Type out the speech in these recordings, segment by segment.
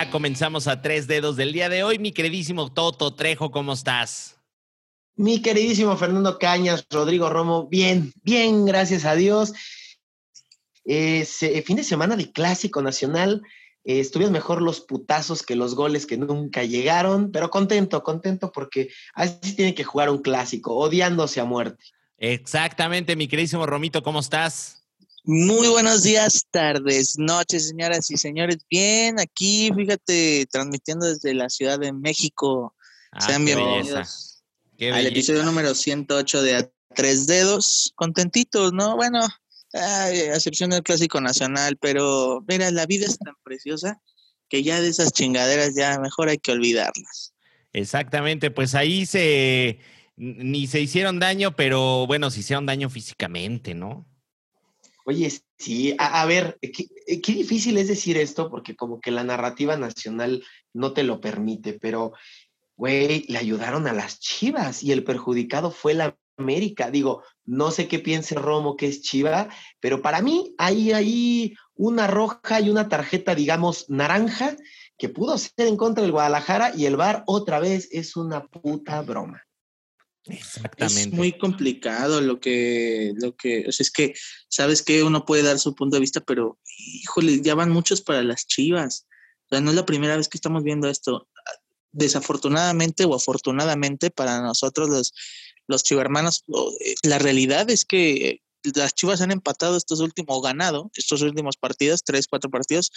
ya comenzamos a tres dedos del día de hoy. Mi queridísimo Toto Trejo, ¿cómo estás? Mi queridísimo Fernando Cañas, Rodrigo Romo, bien, bien, gracias a Dios. Eh, fin de semana de Clásico Nacional. Eh, estuvieron mejor los putazos que los goles que nunca llegaron, pero contento, contento porque así tiene que jugar un clásico, odiándose a muerte. Exactamente, mi queridísimo Romito, ¿cómo estás? Muy buenos días, tardes, noches, señoras y señores. Bien, aquí, fíjate, transmitiendo desde la Ciudad de México. Ah, Sean bienvenidos al episodio número 108 de A Tres Dedos. Contentitos, ¿no? Bueno, a excepción del Clásico Nacional, pero mira, la vida es tan preciosa que ya de esas chingaderas ya mejor hay que olvidarlas. Exactamente, pues ahí se ni se hicieron daño, pero bueno, se hicieron daño físicamente, ¿no? Oye, sí, a, ver, eh, qué, difícil es decir esto porque como que la narrativa nacional no te lo permite, pero, güey, le ayudaron a las Chivas y el perjudicado fue la América. Digo, no sé qué piense Romo que es Chiva, pero para mí hay ahí una roja y una tarjeta, digamos, naranja que pudo ser en contra del Guadalajara y el VAR otra vez es una puta broma. Exactamente. Es muy complicado lo que, lo que, o sea, es que, sabes que uno puede dar su punto de vista, pero, híjole, ya van muchos para las chivas. O sea, no es la primera vez que estamos viendo esto. Desafortunadamente o afortunadamente para nosotros los, los chivermanos, eh, la realidad es que las chivas han empatado estos últimos, o ganado estos últimos partidos, tres, cuatro partidos,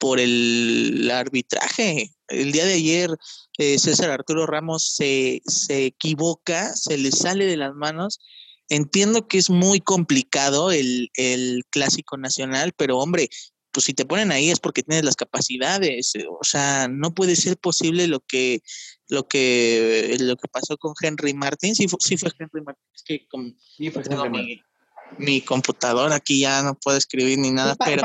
por el arbitraje. El día de ayer eh, César Arturo Ramos se, equivoca, se le sale de las manos. Entiendo que es muy complicado el, clásico nacional, pero hombre, pues si te ponen ahí es porque tienes las capacidades. O sea, no puede ser posible lo que lo que lo que pasó con Henry Martin. Sí, sí fue Henry Martin. Es que con, mi, computadora aquí ya no puedo escribir ni nada. pero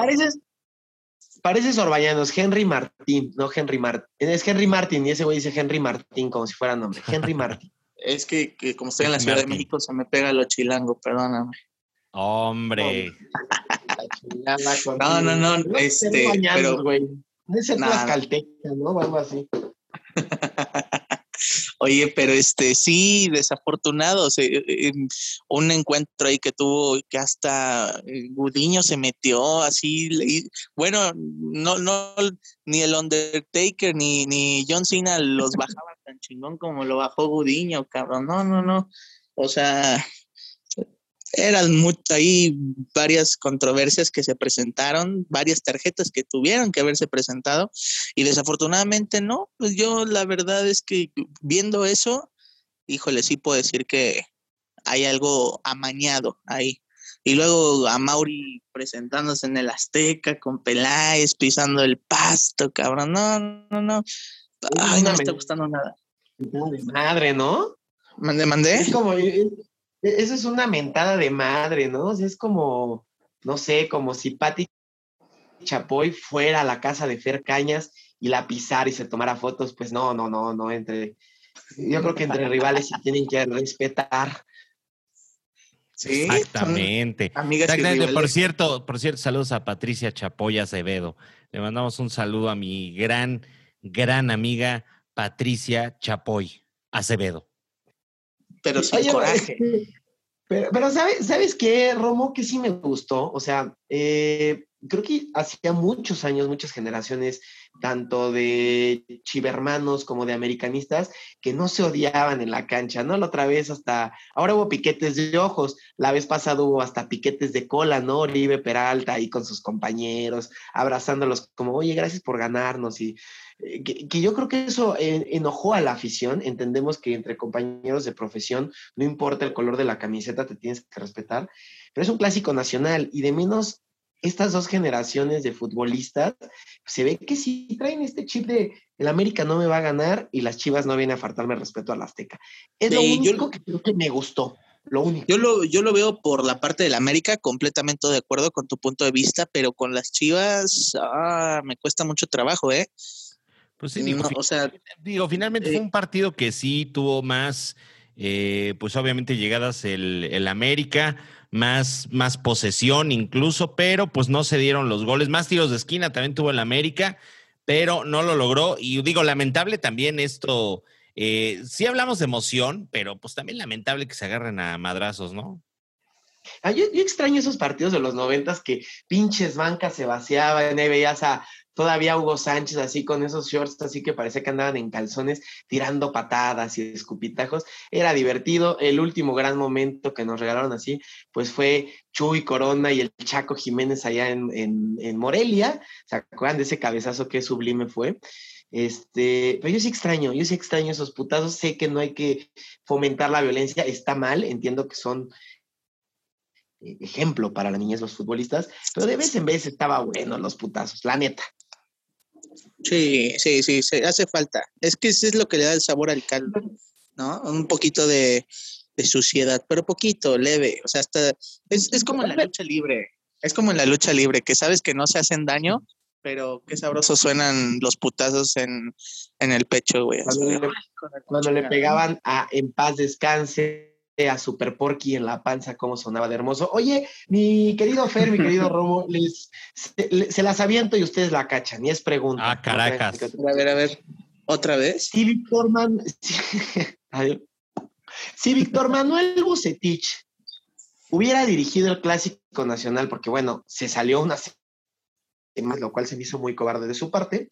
Parece Sorbayanos, Henry Martín, no Henry Martín. Es Henry Martín y ese güey dice Henry Martín como si fuera nombre. Henry Martín. es que, como estoy en la Ciudad de México se me pega lo chilango, perdóname. Hombre. no, no, no, este, pero güey. Debe ser calteca, ¿no? O algo así. Oye, pero este sí, desafortunado, un encuentro ahí que tuvo que hasta eh, Gudiño se metió así, bueno, no, no, ni el Undertaker ni, ni John Cena los bajaba tan chingón como lo bajó Gudiño, cabrón, no, no, no, o sea, eran ahí varias controversias que se presentaron, varias tarjetas que tuvieron que haberse presentado y desafortunadamente no, pues yo la verdad es que viendo eso, híjole, sí puedo decir que hay algo amañado ahí. Y luego a Mauri presentándose en el Azteca con Peláez, pisando el pasto, cabrón. No, no, no. Ay, no me está gustando nada. Madre, ¿no? Mande, mandé. Es como, eso es una mentada de madre, ¿no? es como, no sé, como si Patti Chapoy fuera a la casa de Fer Cañas y la pisara y se tomara fotos, pues no, no, no, no, entre, yo creo que entre rivales se tienen que respetar. Sí, Exactamente. Exactamente. Por cierto, por cierto, saludos a Patricia Chapoy Acevedo. Le mandamos un saludo a mi gran, gran amiga Patricia Chapoy Acevedo pero sin coraje. Pero, ¿sabes, ¿sabes qué, Romo? Que sí me gustó. O sea, eh, creo que hacía muchos años, muchas generaciones, tanto de chivermanos como de americanistas, que no se odiaban en la cancha, ¿no? La otra vez hasta, ahora hubo piquetes de ojos, la vez pasada hubo hasta piquetes de cola, ¿no? Oribe Peralta ahí con sus compañeros, abrazándolos como, oye, gracias por ganarnos y eh, que, yo creo que eso enojó a la afición. Entendemos que entre compañeros de profesión, no importa el color de la camiseta, te tienes que respetar, pero es un clásico nacional y de menos estas dos generaciones de futbolistas, se ve que sí traen este chip de el América no me va a ganar y las Chivas no vienen a faltarme respeto al Azteca. Es lo único que creo que me gustó. Lo único. Yo lo, yo lo veo por la parte del América, completamente de acuerdo con tu punto de vista, pero con las Chivas ah, me cuesta mucho trabajo, ¿eh? Pues sí, digo, o sea, digo, finalmente fue eh un partido que sí tuvo más, eh, pues obviamente llegadas el, el América, más, más posesión incluso, pero pues no se dieron los goles, más tiros de esquina también tuvo el América, pero no lo logró. Y digo, lamentable también esto. Eh, sí hablamos de emoción, pero pues también lamentable que se agarren a madrazos, ¿no? Yo, extraño esos partidos de los noventas que pinches bancas se vaciaban, y veías a todavía Hugo Sánchez así con esos shorts así que parecía que andaban en calzones tirando patadas y escupitajos. Era divertido. El último gran momento que nos regalaron así, pues fue Chuy Corona y el Chaco Jiménez allá en, en, Morelia. ¿Se acuerdan de ese cabezazo que sublime fue? Este, pero yo sí extraño, yo sí extraño esos putazos. Sé que no hay que fomentar la violencia, está mal, entiendo que son ejemplo para la niñez los futbolistas, pero de vez en vez estaba bueno los putazos, la neta. Sí, sí, sí, sí, hace falta. Es que eso es lo que le da el sabor al caldo, ¿no? Un poquito de, suciedad, pero poquito, leve. O sea, hasta es, como en la lucha libre. Es como en la lucha libre, que sabes que no se hacen daño, pero qué sabroso suenan los putazos en, el pecho, güey. cuando le pegaban a En paz descanse a Super Porky en la panza, cómo sonaba de hermoso. Oye, mi querido Fer, mi querido Romo, les, se, las aviento y ustedes la cachan, y es pregunta. Ah, Caracas. A ver, a ver, ¿otra vez? Si Víctor, Man... si Víctor Manuel Bucetich hubiera dirigido el Clásico Nacional, porque bueno, se salió una semana, lo cual se me hizo muy cobarde de su parte,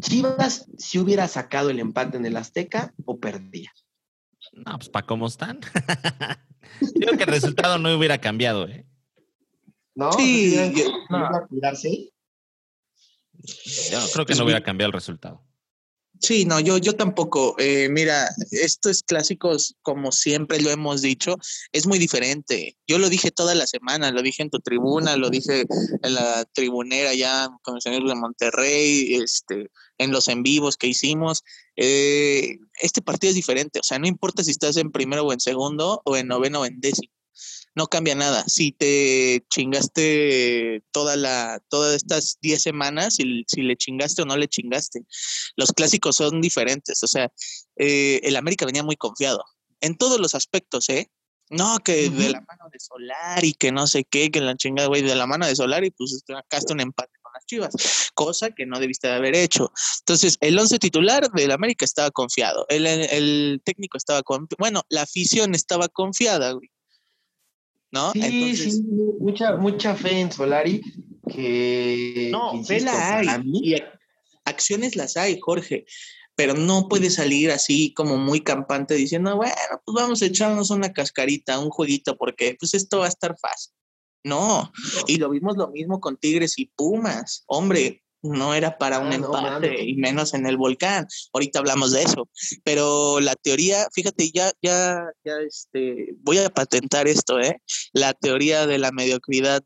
Chivas si hubiera sacado el empate en el Azteca o perdía. No, pues para cómo están. Creo que el resultado no hubiera cambiado, ¿eh? No, sí, no. cuidarse. Yo creo que no hubiera cambiado el resultado. Sí, no, yo, yo tampoco. Eh, mira, estos clásicos, como siempre lo hemos dicho, es muy diferente. Yo lo dije toda la semana, lo dije en tu tribuna, lo dije en la tribunera ya con el señor de Monterrey, este, en los en vivos que hicimos. Eh, este partido es diferente, o sea, no importa si estás en primero o en segundo, o en noveno o en décimo no cambia nada. Si te chingaste toda la, todas estas 10 semanas, si, si, le chingaste o no le chingaste. Los clásicos son diferentes. O sea, eh, el América venía muy confiado en todos los aspectos, ¿eh? No, que de la mano de Solar y que no sé qué, que la chingada, güey, de la mano de Solar y pues acá está un empate las chivas, cosa que no debiste de haber hecho. Entonces, el once titular del América estaba confiado, el, el técnico estaba confiado, bueno, la afición estaba confiada, güey. ¿no? Sí, sí, mucha, mucha fe en Solari que... No, fe la hay. Y acciones las hay, Jorge, pero no puede salir así como muy campante diciendo, bueno, pues vamos a echarnos una cascarita, un jueguito, porque pues esto va a estar fácil. No, y lo vimos lo mismo con Tigres y Pumas. Hombre, no era para un ah, empate y menos en el volcán. Ahorita hablamos de eso, pero la teoría, fíjate, ya, ya, ya, este, voy a patentar esto, ¿eh? La teoría de la mediocridad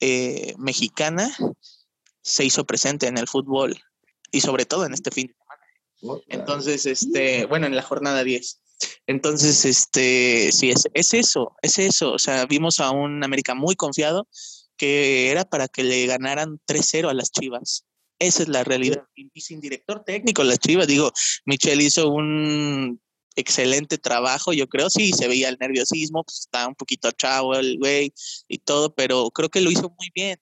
eh, mexicana se hizo presente en el fútbol y sobre todo en este fin de semana. Entonces, este, bueno, en la jornada 10. Entonces, este, sí, es, es eso, es eso. O sea, vimos a un América muy confiado que era para que le ganaran 3-0 a las Chivas. Esa es la realidad. Y, sin director técnico, las Chivas, digo, Michelle hizo un excelente trabajo, yo creo, sí, se veía el nerviosismo, pues está un poquito chavo el güey y todo, pero creo que lo hizo muy bien.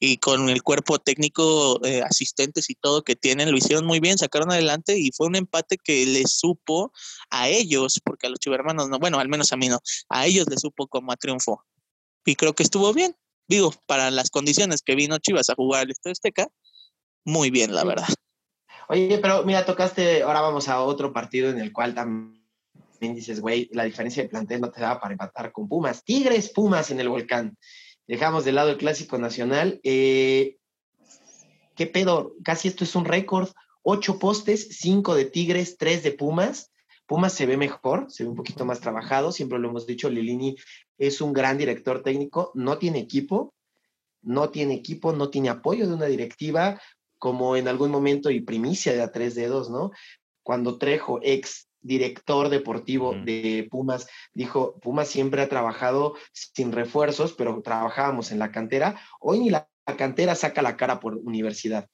Y con el cuerpo técnico, eh, asistentes y todo que tienen, lo hicieron muy bien, sacaron adelante y fue un empate que les supo a ellos, porque a los chivermanos no, bueno, al menos a mí no, a ellos les supo como a triunfo. Y creo que estuvo bien. Digo, para las condiciones que vino Chivas a jugar el Estadio Azteca, muy bien, la verdad. Oye, pero mira, tocaste, ahora vamos a otro partido en el cual también dices, güey, la diferencia de plantel no te da para empatar con Pumas. Tigres, Pumas en el volcán. Dejamos de lado el clásico nacional. Eh, ¿Qué pedo? Casi esto es un récord. Ocho postes, cinco de Tigres, tres de Pumas. Pumas se ve mejor, se ve un poquito más trabajado, siempre lo hemos dicho, Lilini es un gran director técnico, no tiene equipo, no tiene equipo, no tiene apoyo de una directiva, como en algún momento y primicia de a tres dedos, ¿no? Cuando Trejo, ex director deportivo de Pumas, dijo, Pumas siempre ha trabajado sin refuerzos, pero trabajábamos en la cantera. Hoy ni la, cantera saca la cara por universidad.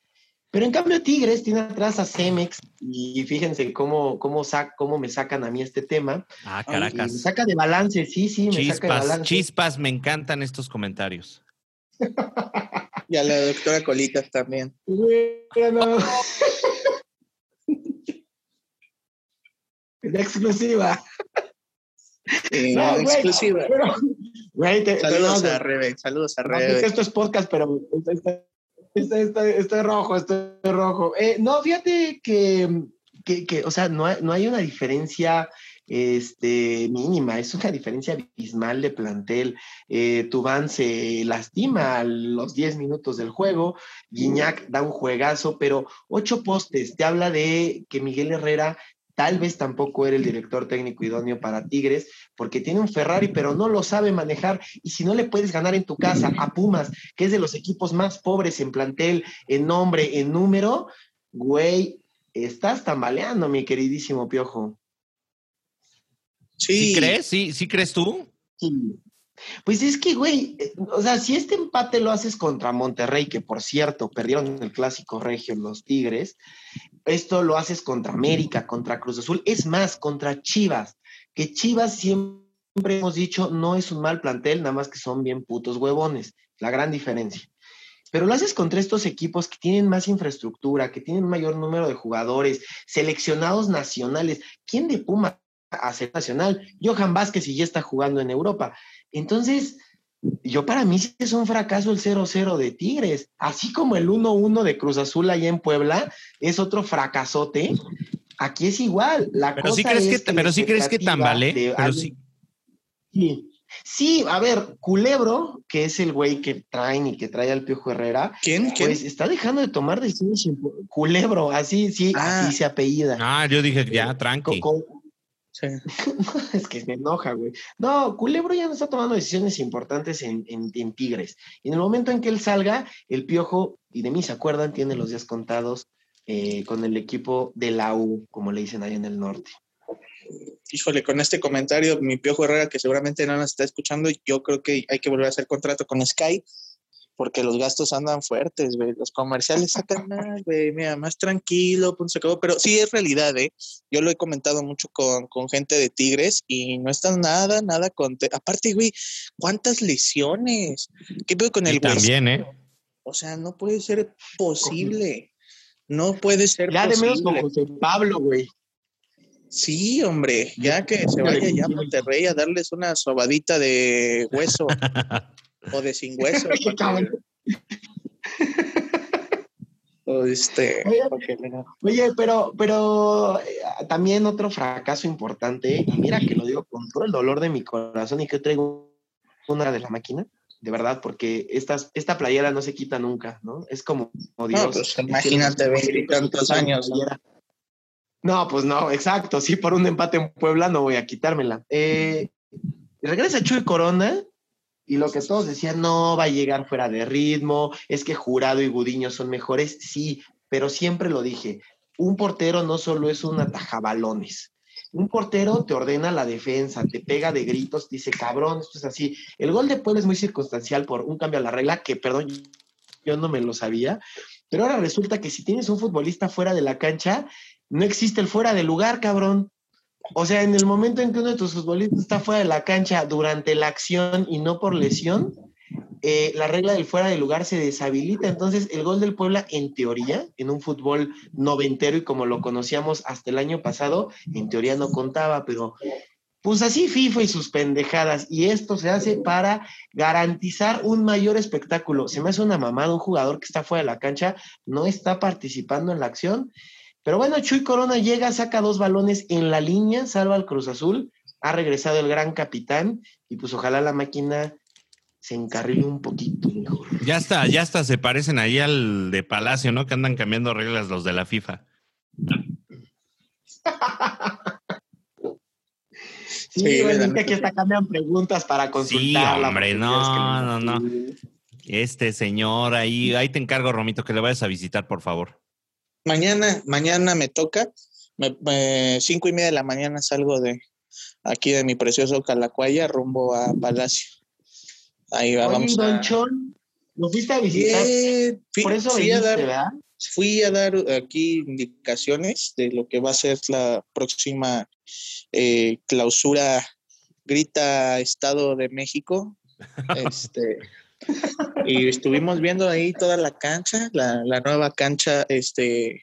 Pero en cambio Tigres tiene atrás a Cemex y fíjense cómo, cómo, cómo me sacan a mí este tema. Ah, Caracas. Me saca de balance, sí, sí, me saca de balance. Chispas, me encantan estos comentarios. Y a la doctora Colitas también. exclusiva. exclusiva. saludos, a Rebe, saludos a Rebe. esto es podcast, pero estoy, rojo, estoy rojo. Eh, no, fíjate que, que, o sea, no hay, no hay una diferencia este, mínima, es una diferencia abismal de plantel. Eh, Tubán se lastima a los 10 minutos del juego, Guiñac da un juegazo, pero ocho postes, te habla de que Miguel Herrera tal vez tampoco era el director técnico idóneo para Tigres, porque tiene un Ferrari, pero no lo sabe manejar. Y si no le puedes ganar en tu casa a Pumas, que es de los equipos más pobres en plantel, en nombre, en número, güey, estás tambaleando, mi queridísimo Piojo. Sí. crees? ¿Sí, ¿Sí crees tú? Sí. Pues es que, güey, eh, o sea, si este empate lo haces contra Monterrey, que por cierto, perdieron el clásico regio los Tigres, esto lo haces contra América, contra Cruz Azul, es más, contra Chivas, que Chivas siempre hemos dicho no es un mal plantel, nada más que son bien putos huevones, la gran diferencia. Pero lo haces contra estos equipos que tienen más infraestructura, que tienen mayor número de jugadores, seleccionados nacionales. ¿Quién de Puma hace nacional? Johan Vázquez y ya está jugando en Europa. Entonces, yo para mí es un fracaso el 0-0 de Tigres, así como el 1-1 de Cruz Azul allá en Puebla es otro fracasote. Aquí es igual. La pero sí crees que, pero sí crees que tambale. sí. sí. a ver, Culebro, que es el güey que traen y que trae al Piojo Herrera, ¿Quién? Pues está dejando de tomar decisiones. Culebro, así, sí, así ah. se apellida. Ah, yo dije ya, tranqui. es que me enoja, güey. No, Culebro ya no está tomando decisiones importantes en, Tigres. Y en el momento en que él salga, el Piojo, y de mí se acuerdan, tiene los días contados eh, con el equipo de la U, como le dicen ahí en el norte. Híjole, con este comentario, mi Piojo Herrera, que seguramente no nos está escuchando, yo creo que hay que volver a hacer contrato con Sky porque los gastos andan fuertes, güey. Los comerciales sacan más, güey, mira, más tranquilo, punto se acabó. Pero sí es realidad, ¿eh? Yo lo he comentado mucho con, gente de Tigres y no están nada, nada con... Aparte, güey, ¿cuántas lesiones? ¿Qué veo con el... Y también, ¿eh? O sea, no puede ser posible. No puede ser ya posible. Ya de menos con José Pablo, güey. Sí, hombre, ya que se vaya ya a Monterrey a darles una sobadita de hueso. o de sin hueso. este. Oye, pero, pero eh, también otro fracaso importante, y mira que lo digo con todo el dolor de mi corazón y que traigo una de la máquina, de verdad, porque estas, esta playera no se quita nunca, ¿no? Es como, Dios. No, pues imagínate tantos años. ¿no? pues no, exacto. Sí, por un empate en Puebla no voy a quitármela. Eh, regresa Chuy Corona y lo que todos decían, no va a llegar fuera de ritmo, es que Jurado y Gudiño son mejores, sí, pero siempre lo dije, un portero no solo es un atajabalones. Un portero te ordena la defensa, te pega de gritos, dice, cabrón, esto es así. El gol de Puebla es muy circunstancial por un cambio a la regla, que perdón, yo no me lo sabía, pero ahora resulta que si tienes un futbolista fuera de la cancha, no existe el fuera de lugar, cabrón. O sea, en el momento en que uno de tus futbolistas está fuera de la cancha durante la acción y no por lesión, eh, la regla del fuera de lugar se deshabilita. Entonces, el gol del Puebla, en teoría, en un fútbol noventero y como lo conocíamos hasta el año pasado, en teoría no contaba, pero pues así FIFA y sus pendejadas. Y esto se hace para garantizar un mayor espectáculo. Se me hace una mamada un jugador que está fuera de la cancha, no está participando en la acción pero bueno, Chuy Corona llega, saca dos balones en la línea, salva al Cruz Azul, ha regresado el gran capitán y pues ojalá la máquina se encarrile un poquito mejor. Ya está, ya está, se parecen ahí al de Palacio, ¿no? Que andan cambiando reglas los de la FIFA. sí, bueno, que aquí está cambian preguntas para consultar. Sí, hombre, no, no, no. Este señor ahí, ahí te encargo, Romito, que le vayas a visitar, por favor mañana, mañana me toca, cinco y media de la mañana salgo de aquí de mi precioso Calacuaya rumbo a Palacio. Ahí vamos. Don Chon, ¿lo fuiste a visitar? Por eso fui a dar, ¿verdad? Fui a dar aquí indicaciones de lo que va a ser la próxima eh, clausura Grita Estado de México. este, y estuvimos viendo ahí toda la cancha, la, la nueva cancha, este,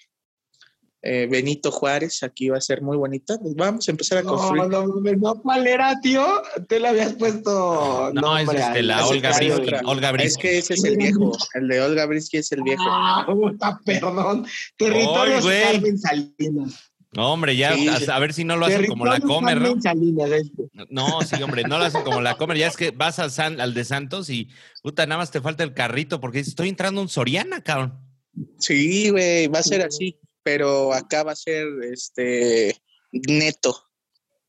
eh, Benito Juárez, aquí va a ser muy bonita. Pues vamos a empezar a construir. No, no, no, ¿cuál era, tío? Te lo habías puesto. No, es este, la Olga Brisky. Olga Es que ese es el viejo. El de Olga Brisky es el viejo. Ah, perdón. Territorio Carmen Salinas. No, hombre, ya a, ver si no lo hacen como la Comer, ¿no? Este. No, sí, hombre, no lo hacen como la Comer. Ya es que vas al, San, al de Santos y, puta, nada más te falta el carrito porque estoy entrando un Soriana, cabrón. Sí, güey, va a ser así pero acá va a ser este neto.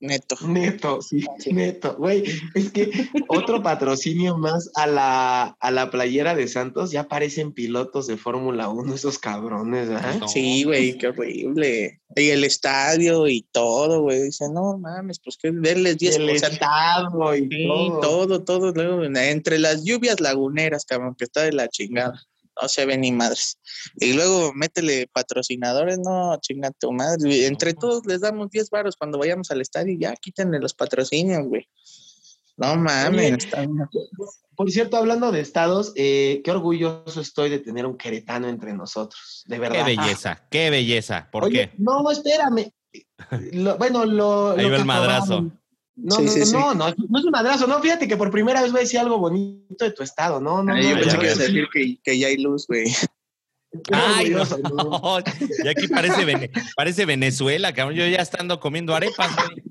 Neto. Neto, sí, neto. Güey, es que otro patrocinio más a la, a la playera de Santos, ya parecen pilotos de Fórmula 1 esos cabrones, ¿verdad? Sí, güey, qué horrible. Y el estadio y todo, güey. Dice, no mames, pues que verles 10 El estadio y todo. todo, todo. Entre las lluvias laguneras, cabrón, que está de la chingada no se ve ni madres. Y luego métele patrocinadores, no, chinga tu madre. Entre todos les damos 10 varos cuando vayamos al estadio y ya quítenle los patrocinios, güey. No mames. por cierto, hablando de estados, eh, qué orgulloso estoy de tener un queretano entre nosotros, de verdad. Qué belleza, qué belleza. ¿Por qué? No, espérame. bueno, lo. Ahí va el madrazo. No, no, no, no, no, es un madrazo, no, fíjate que por primera vez voy a decir algo bonito de tu estado, no, no. yo pensé que ibas a decir que, que, ya hay luz, güey. Ay, no, Y aquí parece, parece Venezuela, cabrón. Yo ya estando comiendo arepas, güey.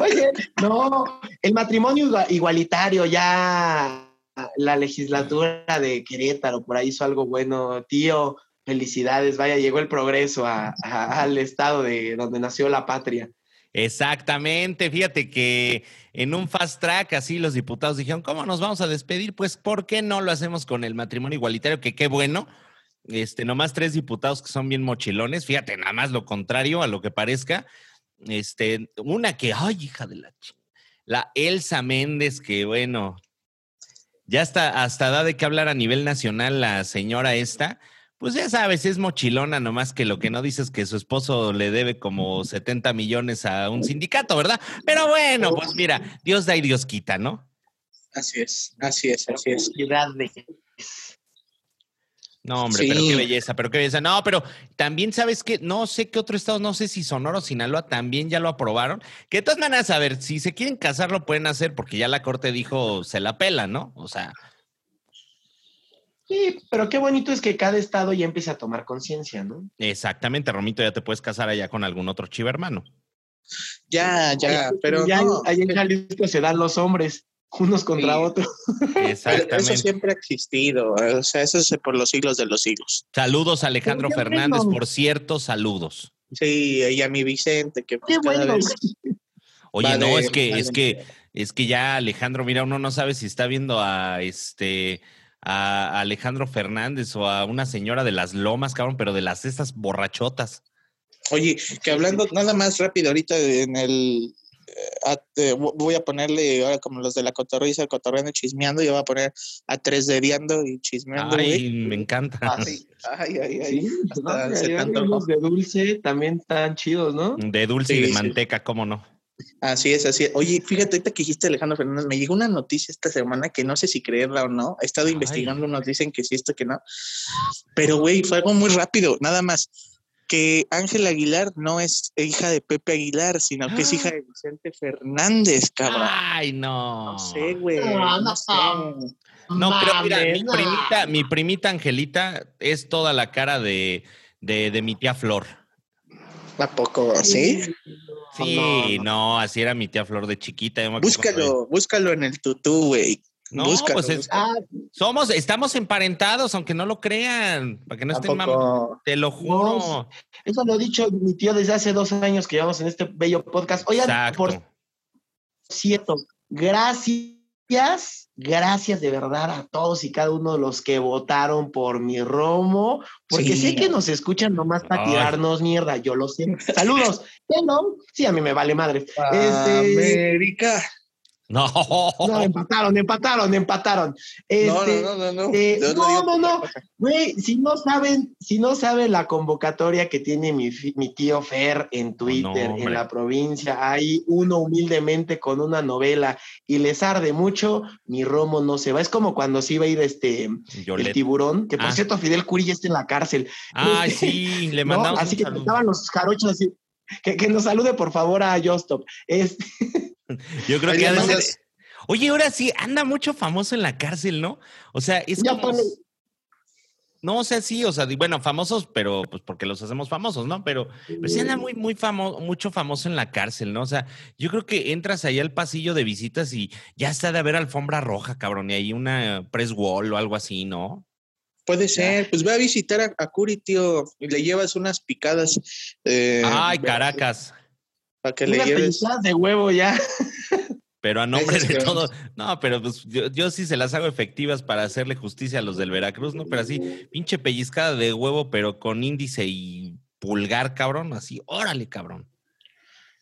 Oye, no, el matrimonio igualitario, ya la legislatura de Querétaro por ahí hizo algo bueno, tío. Felicidades, vaya, llegó el progreso al estado de donde nació la patria. Exactamente, fíjate que en un fast track así los diputados dijeron, ¿cómo nos vamos a despedir? Pues, ¿por qué no lo hacemos con el matrimonio igualitario? Que qué bueno, este, nomás tres diputados que son bien mochilones, fíjate, nada más lo contrario a lo que parezca, este, una que, ay, hija de la la Elsa Méndez, que bueno, ya está, hasta da de qué hablar a nivel nacional la señora esta, pues ya sabes, es mochilona, nomás que lo que no dice es que su esposo le debe como 70 millones a un sindicato, ¿verdad? Pero bueno, pues mira, Dios da y Dios quita, ¿no? Así es, así es, así es. No, hombre, pero qué belleza, pero qué belleza. No, pero también sabes que no sé qué otro estado, no sé si Sonora o Sinaloa también ya lo aprobaron. Que de todas maneras, a ver, si se quieren casar lo pueden hacer porque ya la corte dijo se la pela, ¿no? O sea, Sí, pero qué bonito es que cada estado ya empiece a tomar conciencia, ¿no? Exactamente, Romito, ya te puedes casar allá con algún otro chivo hermano. Ya, ya, pero ya allá en Jalisco se dan los hombres unos contra otros. Exactamente. Eso siempre ha existido, o sea, eso es por los siglos de los siglos. Saludos Alejandro Fernández, por cierto, saludos. Sí, y a mi Vicente, que pues, Qué bueno. Oye, no, es que, es que, es que ya Alejandro, mira, uno no sabe si está viendo a este a Alejandro Fernández o a una señora de las lomas, cabrón, pero de las estas borrachotas. Oye, que hablando nada más rápido ahorita en el eh, eh, voy a ponerle ahora como los de la cotorriza, cotorreando chismeando, yo voy a poner a tres dediando y chismeando. Ay, me encanta. Ay, ay, ay. los de dulce también están chidos, ¿no? De dulce y de manteca, ¿cómo no? Así es, así es. Oye, fíjate, ahorita que dijiste Alejandro Fernández, me llegó una noticia esta semana que no sé si creerla o no. He estado investigando, nos dicen que sí, esto que no. Pero, güey, fue algo muy rápido, nada más. Que Ángela Aguilar no es hija de Pepe Aguilar, sino que es hija de Vicente Fernández, cabrón. Ay, no. No sé, güey. No, no, sé. No, creo, mira, mi primita, mi primita Angelita es toda la cara de, de, de mi tía Flor. ¿A poco? ¿Sí? Sí, no, así era mi tía Flor de chiquita. Búscalo, búscalo en el tutú, güey. No, pues ah, somos, estamos emparentados, aunque no lo crean, para que no estén mamando. Te lo juro. eso lo ha dicho mi tío desde hace dos años que llevamos en este bello podcast. Oigan, por cierto, gracias gracias, de verdad a todos y cada uno de los que votaron por mi Romo, porque sé que nos escuchan nomás para tirarnos mierda, yo lo sé. Saludos. Hello. Sí, a mí me vale madre. Este, América. No. No, empataron, empataron, empataron. Este, no, no, no, no. Eh, no, no, no. Güey, si no saben, si no saben la convocatoria que tiene mi, mi tío Fer en Twitter, en la provincia, hay uno humildemente con una novela y les arde mucho, mi romo no se va. Es como cuando se iba a ir este el tiburón, que por ah. cierto Fidel Curi ya está en la cárcel. Ay, sí, le mandamos. Así que estaban los jarochos así. Que, que, nos salude por favor a Jostop. Este. Yo creo que ha Oye, ahora sí, anda mucho famoso en la cárcel, ¿no? O sea, es como... No, o sea, sí, o sea, bueno, famosos, pero pues porque los hacemos famosos, ¿no? Pero, pero sí anda muy, muy famoso, mucho famoso en la cárcel, ¿no? O sea, yo creo que entras ahí al pasillo de visitas y ya está de haber alfombra roja, cabrón, y hay una press wall o algo así, ¿no? Puede ser, pues ve a visitar a, a Curi, tío, y le llevas unas picadas. Eh, Ay, Caracas. Para que le lleves. de huevo ya. Pero a nombre de todo. No, pero pues yo, sí se las hago efectivas para hacerle justicia a los del Veracruz, ¿no? Pero así, pinche pellizcada de huevo, pero con índice y pulgar, cabrón. Así, órale, cabrón.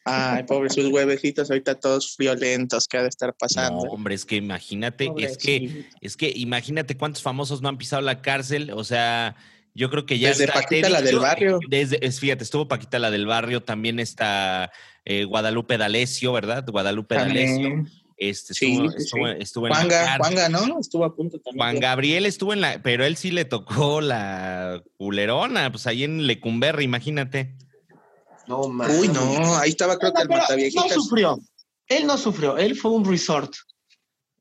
Ay, pobres sus huevecitos, ahorita todos violentos, ¿qué ha de estar pasando? No, hombre, es que imagínate, es que, es que imagínate cuántos famosos no han pisado la cárcel, o sea, yo creo que ya Desde Paquita, la del barrio. Desde, fíjate, estuvo Paquita, la del barrio, también está eh, Guadalupe D'Alessio, ¿verdad? Guadalupe D'Alessio. Este, sí, estuvo, estuvo, en Juanga, Juanga, ¿no? Estuvo a punto también. Juan Gabriel estuvo en la, pero él sí le tocó la culerona, pues ahí en Lecumberri, imagínate. No, man. Uy, no, ahí estaba creo que el No sufrió, él no sufrió, él fue un resort.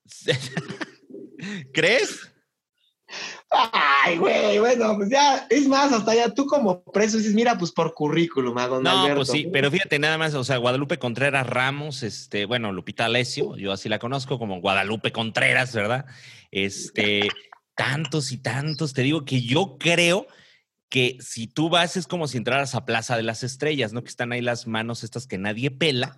¿Crees? Ay, güey, bueno, pues ya, es más, hasta ya tú como preso dices, mira, pues por currículum, a don No, pues sí, pero fíjate nada más, o sea, Guadalupe Contreras Ramos, este, bueno, Lupita Alessio, yo así la conozco como Guadalupe Contreras, ¿verdad? Este, tantos y tantos, te digo que yo creo que si tú vas es como si entraras a Plaza de las Estrellas, ¿no? Que están ahí las manos estas que nadie pela.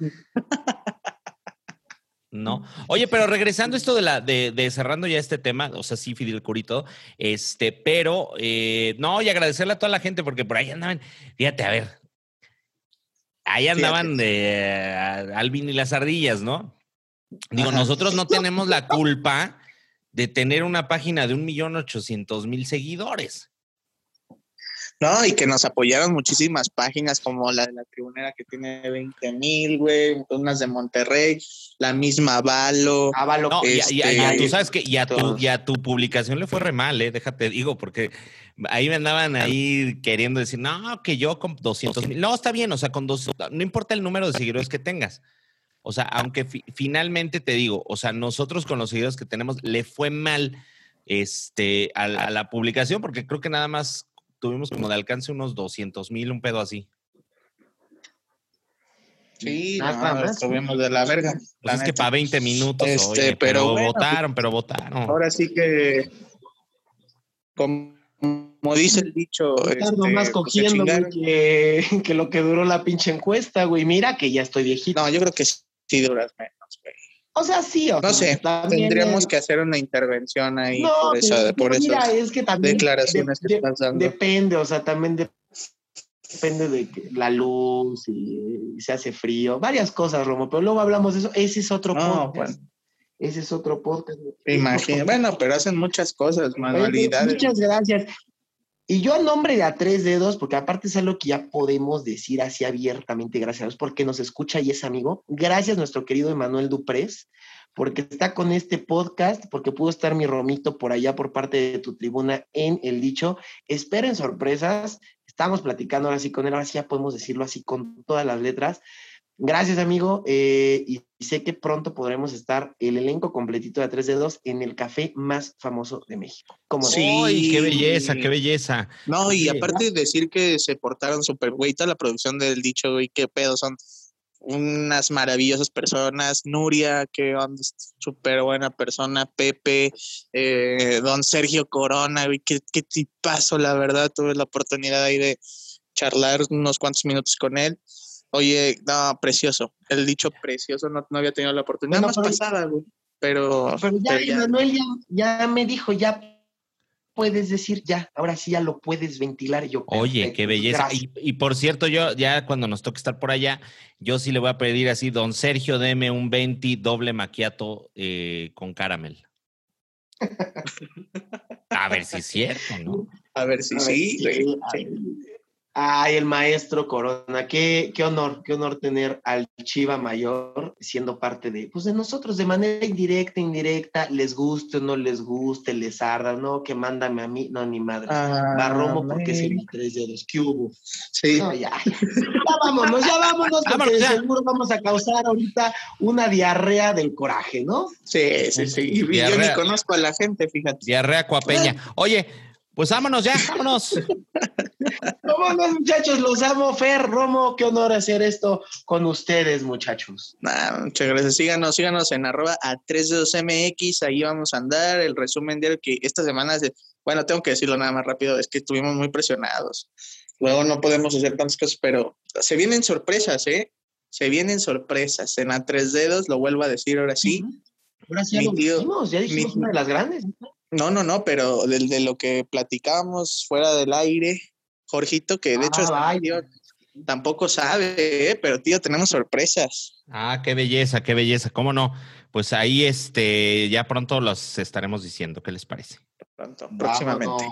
¿no? Oye, pero regresando esto de la, de, cerrando ya este tema, o sea, sí, Fidel Curito, este, pero eh, no, y agradecerle a toda la gente, porque por ahí andaban, fíjate, a ver, ahí andaban de Alvin y las ardillas, ¿no? Digo, nosotros no tenemos la culpa de tener una página de un millón ochocientos mil seguidores. No, y que nos apoyaron muchísimas páginas como la de la tribunera que tiene 20 mil, güey, unas de Monterrey, la misma Valo. Avalo. No, y, este, tú sabes que y a, tu, y a tu publicación le fue re mal, eh, déjate digo, porque ahí me andaban ahí queriendo decir, no, que yo con 200 mil. No, está bien, o sea, con dos, no importa el número de seguidores que tengas. O sea, aunque finalmente te digo, o sea, nosotros con los seguidores que tenemos le fue mal este, a la publicación, porque creo que nada más tuvimos como de alcance unos 200 mil, un pedo así. Sí, no, estuvimos de la verga. Pues es que para 20 minutos, este, pero, votaron, pero votaron. Ahora sí que, como, dice el dicho. Este, pues, cogiendo que, que, lo que duró la pinche encuesta, güey. Mira que ya estoy viejito. No, yo creo que sí duras menos, güey. O sea, sí. O no sé, tendríamos que hacer una intervención ahí por eso. por mira, es que también declaraciones que estás dando. Depende, o sea, también depende de la luz y, se hace frío, varias cosas, Romo, pero luego hablamos de eso. Ese es otro podcast. Ese es otro podcast. Imagínate, bueno, pero hacen muchas cosas, manualidades. Muchas gracias. Y yo a nombre de A Tres Dedos, porque aparte es algo que ya podemos decir así abiertamente, gracias a Dios, porque nos escucha y es amigo. Gracias nuestro querido Emanuel Duprés, porque está con este podcast, porque pudo estar mi Romito por allá por parte de tu tribuna en el dicho. Esperen sorpresas. Estamos platicando ahora sí con él, ahora sí ya podemos decirlo así con todas las letras. Gracias, amigo. Eh, y sé que pronto podremos estar el elenco completito de tres dedos en el café más famoso de México. Como sí, qué belleza, qué belleza. No, y aparte de decir que se portaron súper güey, toda la producción del dicho, güey, qué pedo, son unas maravillosas personas. Nuria, que es súper buena persona. Pepe, eh, don Sergio Corona, güey, qué, qué tipazo, la verdad. Tuve la oportunidad ahí de charlar unos cuantos minutos con él. Oye, no, precioso. El dicho precioso no, había tenido la oportunidad. más pasada, güey. Pero, pero, ya, Manuel ya, me dijo, ya puedes decir, ya, ahora sí ya lo puedes ventilar. Y yo, Oye, qué belleza. Y, por cierto, yo ya cuando nos toque estar por allá, yo sí le voy a pedir así, don Sergio, deme un 20 doble maquiato eh, con caramel. a ver si es cierto, ¿no? A ver si sí. sí. Ay, el maestro Corona, qué, qué honor, qué honor tener al Chiva Mayor siendo parte de, pues de nosotros, de manera indirecta, indirecta, les guste o no les guste, les arda, no, que mándame a mí, no, ni madre. Ah, Barromo porque es el tres dedos, ¿qué hubo? Sí. ya, ya vámonos, ya vámonos, porque seguro vamos a causar ahorita una diarrea del coraje, ¿no? Sí, sí, sí. Y yo ni conozco a la gente, fíjate. Diarrea cuapeña. Oye, pues vámonos ya, vámonos. vámonos, muchachos, los amo. Fer, Romo, qué honor hacer esto con ustedes, muchachos. muchas gracias. Síganos, síganos en arroba a 32MX, ahí vamos a andar. El resumen diario que esta semana, bueno, tengo que decirlo nada más rápido, es que estuvimos muy presionados. Luego no podemos hacer tantas cosas, pero se vienen sorpresas, ¿eh? Se vienen sorpresas. En a tres dedos, lo vuelvo a decir ahora sí. Ahora sí ya lo dijimos, ya dijimos una de las grandes. No, no, no, no, pero de, de lo que platicábamos fuera del aire, Jorgito, que de hecho ah, es, tampoco sabe, ¿eh? pero tío, tenemos sorpresas. Ah, qué belleza, qué belleza, ¿cómo no? Pues ahí este, ya pronto los estaremos diciendo, ¿qué les parece? Pronto, próximamente.